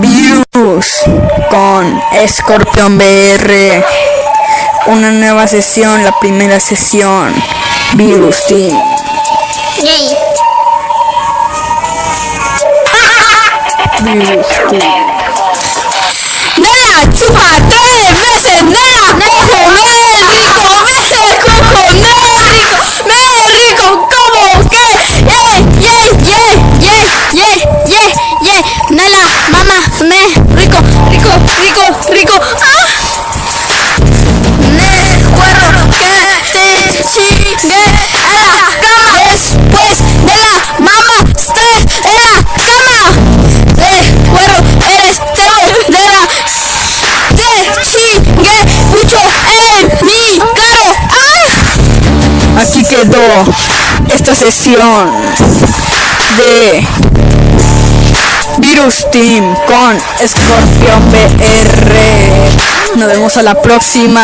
Virus con Scorpion BR. Una nueva sesión, la primera sesión. Virus Team. Yay. Virus Team. Nena, chupa me rico, rico, rico, rico, ah. Me acuerdo que te chingué a la cama después de la mamá esté en la cama. Recuerdo eres terrorera. Te chingué mucho en mi cara. ¡Ah! Aquí quedó esta sesión de Virus Team con Scorpion BR. Nos vemos a la próxima.